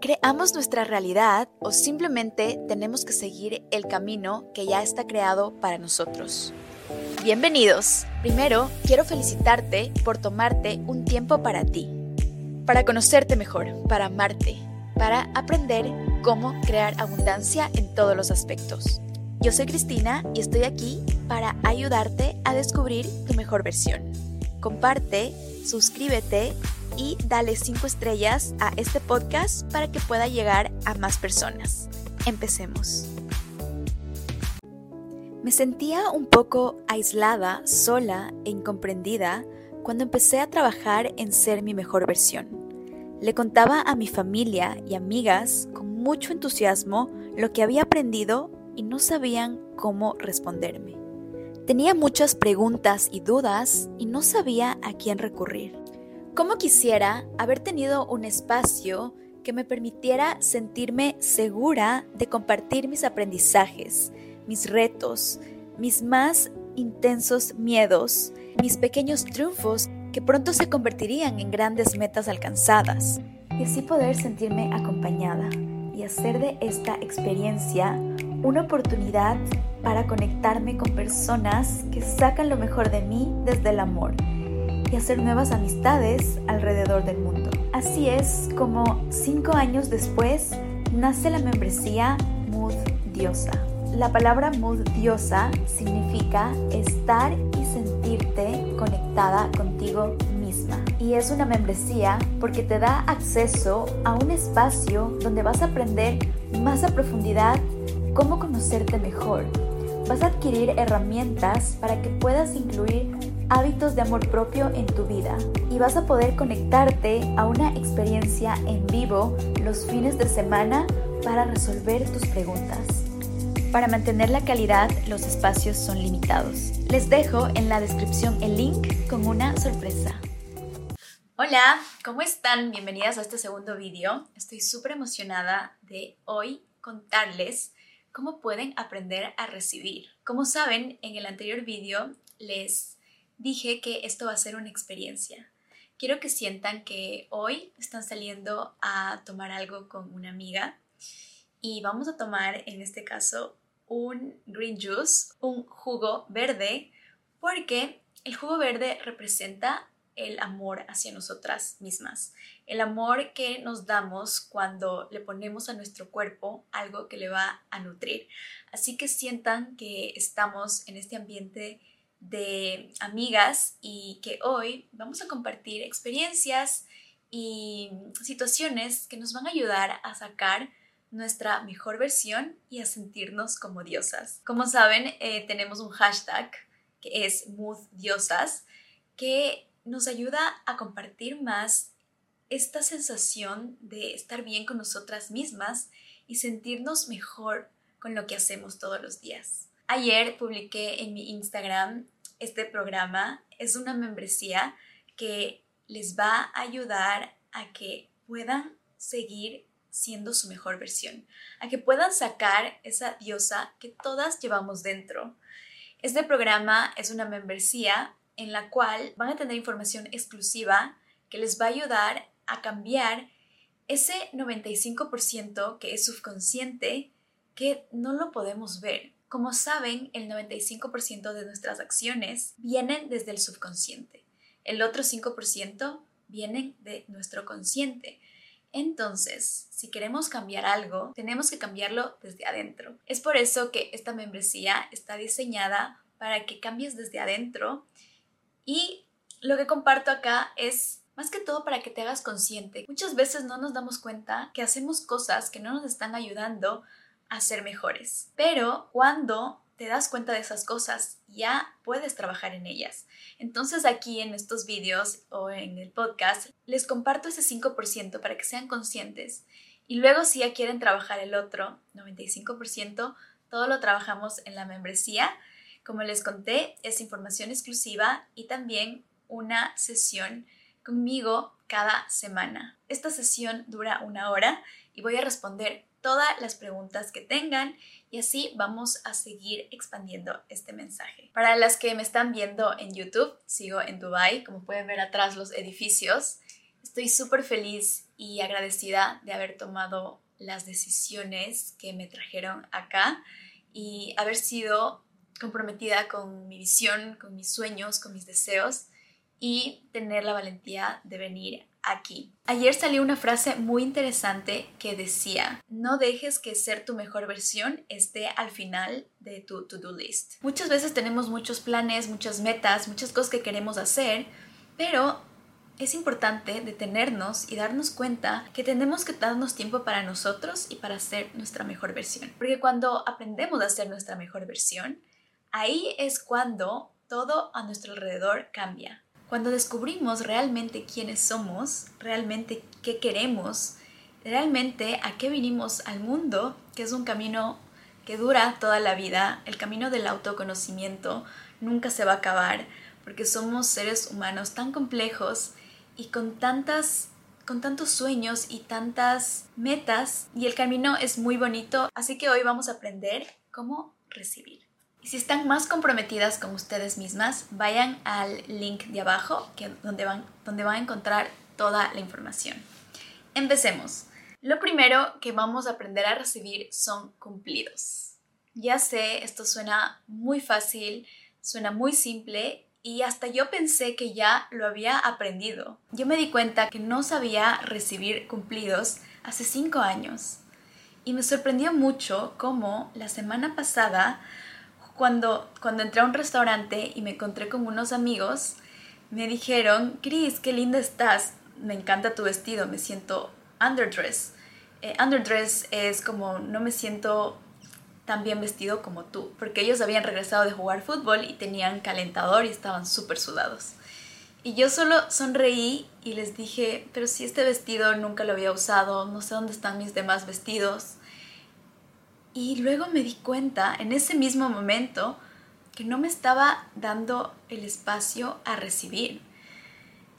¿Creamos nuestra realidad o simplemente tenemos que seguir el camino que ya está creado para nosotros? Bienvenidos. Primero, quiero felicitarte por tomarte un tiempo para ti, para conocerte mejor, para amarte, para aprender cómo crear abundancia en todos los aspectos. Yo soy Cristina y estoy aquí para ayudarte a descubrir tu mejor versión. Comparte, suscríbete y dale 5 estrellas a este podcast para que pueda llegar a más personas. Empecemos. Me sentía un poco aislada, sola e incomprendida cuando empecé a trabajar en ser mi mejor versión. Le contaba a mi familia y amigas con mucho entusiasmo lo que había aprendido y no sabían cómo responderme. Tenía muchas preguntas y dudas y no sabía a quién recurrir. ¿Cómo quisiera haber tenido un espacio que me permitiera sentirme segura de compartir mis aprendizajes, mis retos, mis más intensos miedos, mis pequeños triunfos que pronto se convertirían en grandes metas alcanzadas, y así poder sentirme acompañada y hacer de esta experiencia una oportunidad para conectarme con personas que sacan lo mejor de mí desde el amor y hacer nuevas amistades alrededor del mundo. Así es como cinco años después nace la membresía Mood Diosa. La palabra Mood Diosa significa estar y sentirte conectada contigo misma. Y es una membresía porque te da acceso a un espacio donde vas a aprender más a profundidad cómo conocerte mejor. Vas a adquirir herramientas para que puedas incluir hábitos de amor propio en tu vida y vas a poder conectarte a una experiencia en vivo los fines de semana para resolver tus preguntas. Para mantener la calidad, los espacios son limitados. Les dejo en la descripción el link con una sorpresa. Hola, ¿cómo están? Bienvenidas a este segundo vídeo. Estoy súper emocionada de hoy contarles cómo pueden aprender a recibir. Como saben, en el anterior vídeo les dije que esto va a ser una experiencia. Quiero que sientan que hoy están saliendo a tomar algo con una amiga y vamos a tomar en este caso un green juice, un jugo verde, porque el jugo verde representa el amor hacia nosotras mismas, el amor que nos damos cuando le ponemos a nuestro cuerpo algo que le va a nutrir. Así que sientan que estamos en este ambiente de amigas y que hoy vamos a compartir experiencias y situaciones que nos van a ayudar a sacar nuestra mejor versión y a sentirnos como diosas. Como saben, eh, tenemos un hashtag que es Mood Diosas que nos ayuda a compartir más esta sensación de estar bien con nosotras mismas y sentirnos mejor con lo que hacemos todos los días. Ayer publiqué en mi Instagram este programa. Es una membresía que les va a ayudar a que puedan seguir siendo su mejor versión, a que puedan sacar esa diosa que todas llevamos dentro. Este programa es una membresía en la cual van a tener información exclusiva que les va a ayudar a cambiar ese 95% que es subconsciente que no lo podemos ver. Como saben, el 95% de nuestras acciones vienen desde el subconsciente. El otro 5% vienen de nuestro consciente. Entonces, si queremos cambiar algo, tenemos que cambiarlo desde adentro. Es por eso que esta membresía está diseñada para que cambies desde adentro y lo que comparto acá es más que todo para que te hagas consciente. Muchas veces no nos damos cuenta que hacemos cosas que no nos están ayudando a ser mejores. Pero cuando te das cuenta de esas cosas, ya puedes trabajar en ellas. Entonces aquí en estos vídeos o en el podcast les comparto ese 5% para que sean conscientes. Y luego si ya quieren trabajar el otro 95%, todo lo trabajamos en la membresía. Como les conté, es información exclusiva y también una sesión conmigo cada semana. Esta sesión dura una hora y voy a responder todas las preguntas que tengan y así vamos a seguir expandiendo este mensaje. Para las que me están viendo en YouTube, sigo en Dubai, como pueden ver atrás los edificios. Estoy súper feliz y agradecida de haber tomado las decisiones que me trajeron acá y haber sido comprometida con mi visión, con mis sueños, con mis deseos y tener la valentía de venir aquí. Ayer salió una frase muy interesante que decía, no dejes que ser tu mejor versión esté al final de tu to-do list. Muchas veces tenemos muchos planes, muchas metas, muchas cosas que queremos hacer, pero es importante detenernos y darnos cuenta que tenemos que darnos tiempo para nosotros y para ser nuestra mejor versión. Porque cuando aprendemos a ser nuestra mejor versión, ahí es cuando todo a nuestro alrededor cambia. Cuando descubrimos realmente quiénes somos, realmente qué queremos, realmente a qué vinimos al mundo, que es un camino que dura toda la vida, el camino del autoconocimiento nunca se va a acabar, porque somos seres humanos tan complejos y con tantas con tantos sueños y tantas metas y el camino es muy bonito, así que hoy vamos a aprender cómo recibir. Y si están más comprometidas con ustedes mismas, vayan al link de abajo que, donde, van, donde van a encontrar toda la información. Empecemos. Lo primero que vamos a aprender a recibir son cumplidos. Ya sé, esto suena muy fácil, suena muy simple y hasta yo pensé que ya lo había aprendido. Yo me di cuenta que no sabía recibir cumplidos hace cinco años. Y me sorprendió mucho cómo la semana pasada, cuando, cuando entré a un restaurante y me encontré con unos amigos, me dijeron, Chris, qué linda estás, me encanta tu vestido, me siento underdress. Eh, underdress es como no me siento tan bien vestido como tú, porque ellos habían regresado de jugar fútbol y tenían calentador y estaban súper sudados. Y yo solo sonreí y les dije, pero si este vestido nunca lo había usado, no sé dónde están mis demás vestidos. Y luego me di cuenta, en ese mismo momento, que no me estaba dando el espacio a recibir.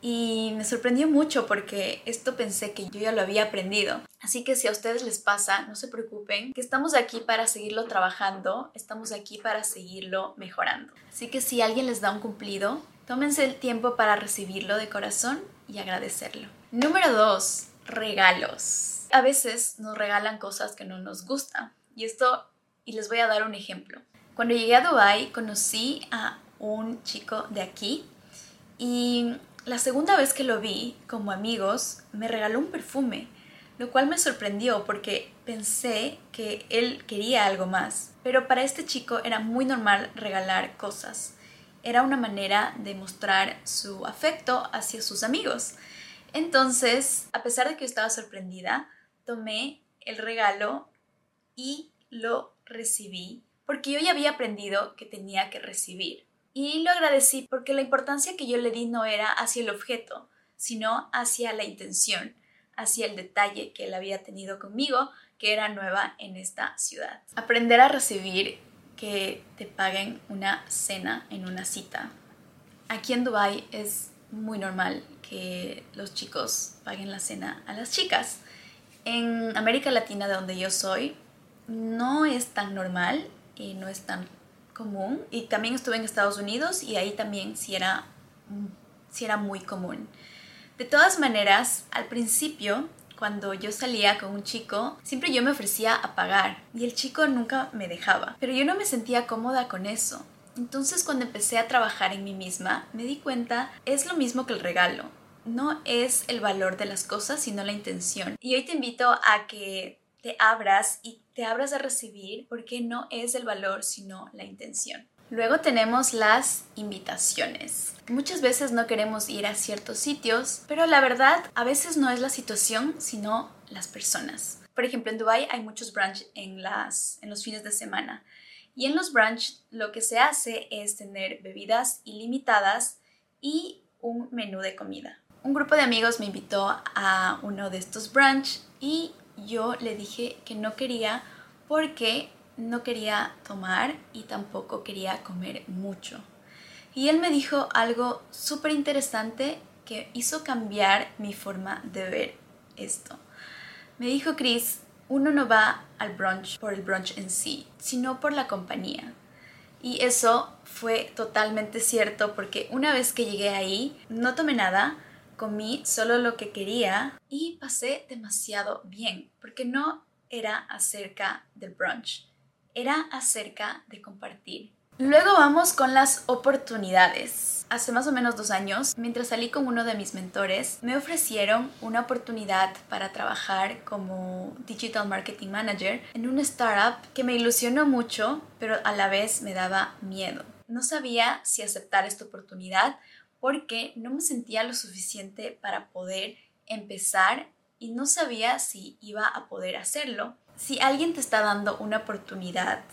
Y me sorprendió mucho porque esto pensé que yo ya lo había aprendido. Así que si a ustedes les pasa, no se preocupen, que estamos aquí para seguirlo trabajando, estamos aquí para seguirlo mejorando. Así que si alguien les da un cumplido, tómense el tiempo para recibirlo de corazón y agradecerlo. Número 2. Regalos. A veces nos regalan cosas que no nos gustan. Y esto, y les voy a dar un ejemplo. Cuando llegué a Dubai conocí a un chico de aquí y la segunda vez que lo vi como amigos, me regaló un perfume, lo cual me sorprendió porque pensé que él quería algo más. Pero para este chico era muy normal regalar cosas. Era una manera de mostrar su afecto hacia sus amigos. Entonces, a pesar de que yo estaba sorprendida, tomé el regalo y lo recibí porque yo ya había aprendido que tenía que recibir. Y lo agradecí porque la importancia que yo le di no era hacia el objeto, sino hacia la intención, hacia el detalle que él había tenido conmigo, que era nueva en esta ciudad. Aprender a recibir que te paguen una cena en una cita. Aquí en Dubai es muy normal que los chicos paguen la cena a las chicas. En América Latina, de donde yo soy, no es tan normal y no es tan común y también estuve en Estados Unidos y ahí también sí era, sí era muy común. De todas maneras, al principio, cuando yo salía con un chico, siempre yo me ofrecía a pagar y el chico nunca me dejaba, pero yo no me sentía cómoda con eso. Entonces cuando empecé a trabajar en mí misma, me di cuenta, es lo mismo que el regalo. No es el valor de las cosas, sino la intención. Y hoy te invito a que te abras y te abras a recibir porque no es el valor sino la intención. Luego tenemos las invitaciones. Muchas veces no queremos ir a ciertos sitios, pero la verdad a veces no es la situación, sino las personas. Por ejemplo, en Dubai hay muchos brunch en, las, en los fines de semana. Y en los brunch lo que se hace es tener bebidas ilimitadas y un menú de comida. Un grupo de amigos me invitó a uno de estos brunch y yo le dije que no quería porque no quería tomar y tampoco quería comer mucho. Y él me dijo algo súper interesante que hizo cambiar mi forma de ver esto. Me dijo, Chris, uno no va al brunch por el brunch en sí, sino por la compañía. Y eso fue totalmente cierto porque una vez que llegué ahí, no tomé nada, comí solo lo que quería y pasé demasiado bien, porque no era acerca del brunch, era acerca de compartir. Luego vamos con las oportunidades. Hace más o menos dos años, mientras salí con uno de mis mentores, me ofrecieron una oportunidad para trabajar como Digital Marketing Manager en una startup que me ilusionó mucho, pero a la vez me daba miedo. No sabía si aceptar esta oportunidad porque no me sentía lo suficiente para poder empezar y no sabía si iba a poder hacerlo. Si alguien te está dando una oportunidad,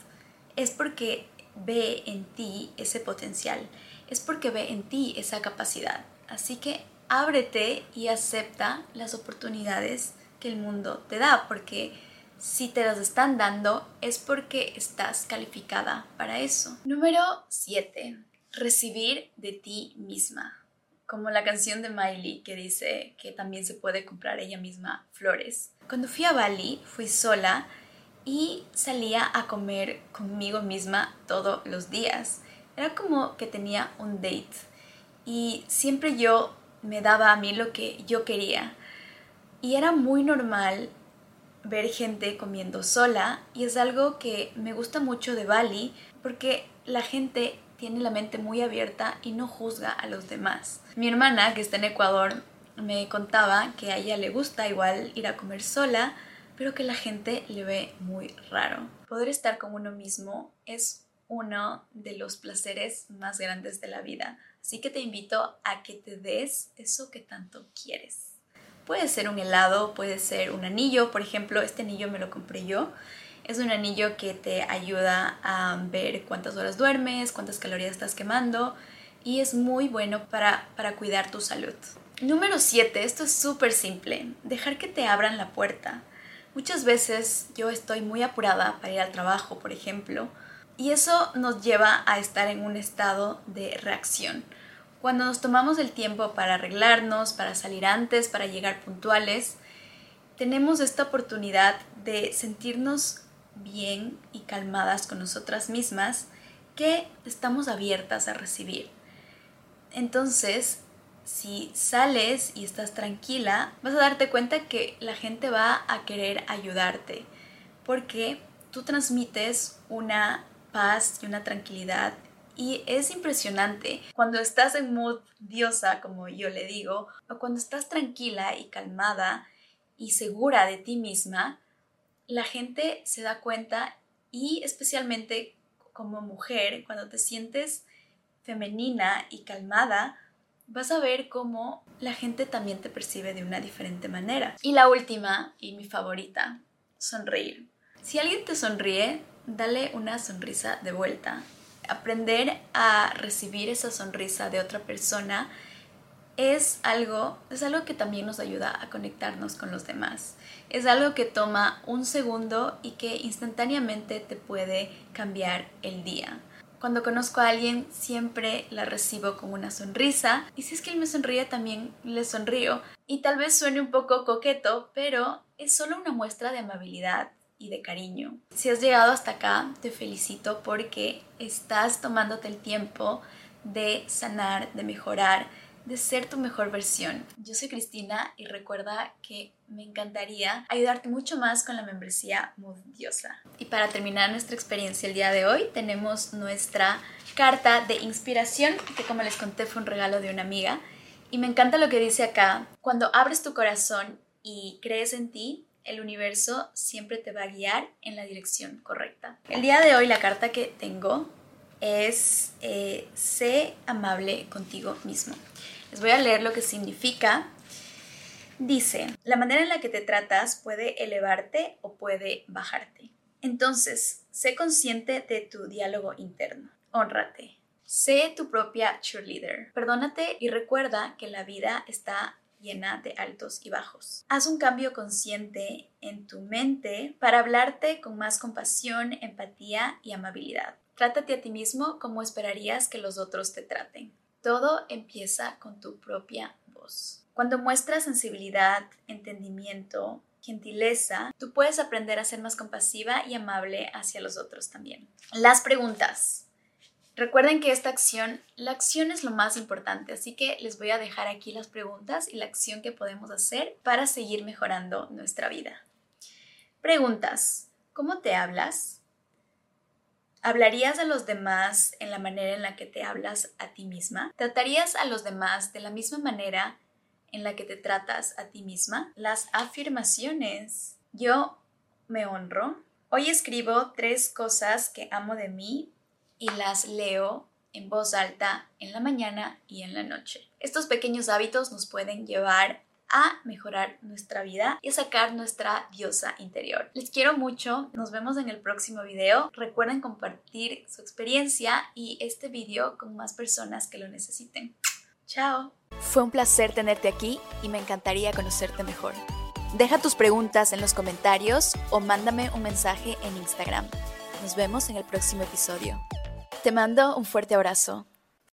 es porque ve en ti ese potencial, es porque ve en ti esa capacidad. Así que ábrete y acepta las oportunidades que el mundo te da, porque si te las están dando es porque estás calificada para eso. Número 7 recibir de ti misma. Como la canción de Miley que dice que también se puede comprar ella misma flores. Cuando fui a Bali, fui sola y salía a comer conmigo misma todos los días. Era como que tenía un date y siempre yo me daba a mí lo que yo quería. Y era muy normal ver gente comiendo sola y es algo que me gusta mucho de Bali porque la gente tiene la mente muy abierta y no juzga a los demás. Mi hermana, que está en Ecuador, me contaba que a ella le gusta igual ir a comer sola, pero que la gente le ve muy raro. Poder estar con uno mismo es uno de los placeres más grandes de la vida, así que te invito a que te des eso que tanto quieres. Puede ser un helado, puede ser un anillo, por ejemplo, este anillo me lo compré yo es un anillo que te ayuda a ver cuántas horas duermes, cuántas calorías estás quemando y es muy bueno para, para cuidar tu salud. Número 7, esto es súper simple, dejar que te abran la puerta. Muchas veces yo estoy muy apurada para ir al trabajo, por ejemplo, y eso nos lleva a estar en un estado de reacción. Cuando nos tomamos el tiempo para arreglarnos, para salir antes, para llegar puntuales, tenemos esta oportunidad de sentirnos bien y calmadas con nosotras mismas que estamos abiertas a recibir. Entonces, si sales y estás tranquila, vas a darte cuenta que la gente va a querer ayudarte porque tú transmites una paz y una tranquilidad y es impresionante cuando estás en mood diosa, como yo le digo, o cuando estás tranquila y calmada y segura de ti misma, la gente se da cuenta y especialmente como mujer, cuando te sientes femenina y calmada, vas a ver cómo la gente también te percibe de una diferente manera. Y la última, y mi favorita, sonreír. Si alguien te sonríe, dale una sonrisa de vuelta. Aprender a recibir esa sonrisa de otra persona es algo, es algo que también nos ayuda a conectarnos con los demás. Es algo que toma un segundo y que instantáneamente te puede cambiar el día. Cuando conozco a alguien siempre la recibo con una sonrisa y si es que él me sonríe también le sonrío y tal vez suene un poco coqueto, pero es solo una muestra de amabilidad y de cariño. Si has llegado hasta acá, te felicito porque estás tomándote el tiempo de sanar, de mejorar, de ser tu mejor versión. Yo soy Cristina y recuerda que me encantaría ayudarte mucho más con la membresía Diosa. Y para terminar nuestra experiencia el día de hoy, tenemos nuestra carta de inspiración, que como les conté fue un regalo de una amiga. Y me encanta lo que dice acá, cuando abres tu corazón y crees en ti, el universo siempre te va a guiar en la dirección correcta. El día de hoy la carta que tengo es eh, sé amable contigo mismo. Les voy a leer lo que significa. Dice, la manera en la que te tratas puede elevarte o puede bajarte. Entonces, sé consciente de tu diálogo interno. Honrate. Sé tu propia cheerleader. Perdónate y recuerda que la vida está llena de altos y bajos. Haz un cambio consciente en tu mente para hablarte con más compasión, empatía y amabilidad. Trátate a ti mismo como esperarías que los otros te traten. Todo empieza con tu propia voz. Cuando muestras sensibilidad, entendimiento, gentileza, tú puedes aprender a ser más compasiva y amable hacia los otros también. Las preguntas. Recuerden que esta acción, la acción es lo más importante, así que les voy a dejar aquí las preguntas y la acción que podemos hacer para seguir mejorando nuestra vida. Preguntas. ¿Cómo te hablas? ¿Hablarías a los demás en la manera en la que te hablas a ti misma? ¿Tratarías a los demás de la misma manera en la que te tratas a ti misma? Las afirmaciones. Yo me honro. Hoy escribo tres cosas que amo de mí y las leo en voz alta en la mañana y en la noche. Estos pequeños hábitos nos pueden llevar a mejorar nuestra vida y a sacar nuestra diosa interior. Les quiero mucho, nos vemos en el próximo video. Recuerden compartir su experiencia y este video con más personas que lo necesiten. Chao. Fue un placer tenerte aquí y me encantaría conocerte mejor. Deja tus preguntas en los comentarios o mándame un mensaje en Instagram. Nos vemos en el próximo episodio. Te mando un fuerte abrazo.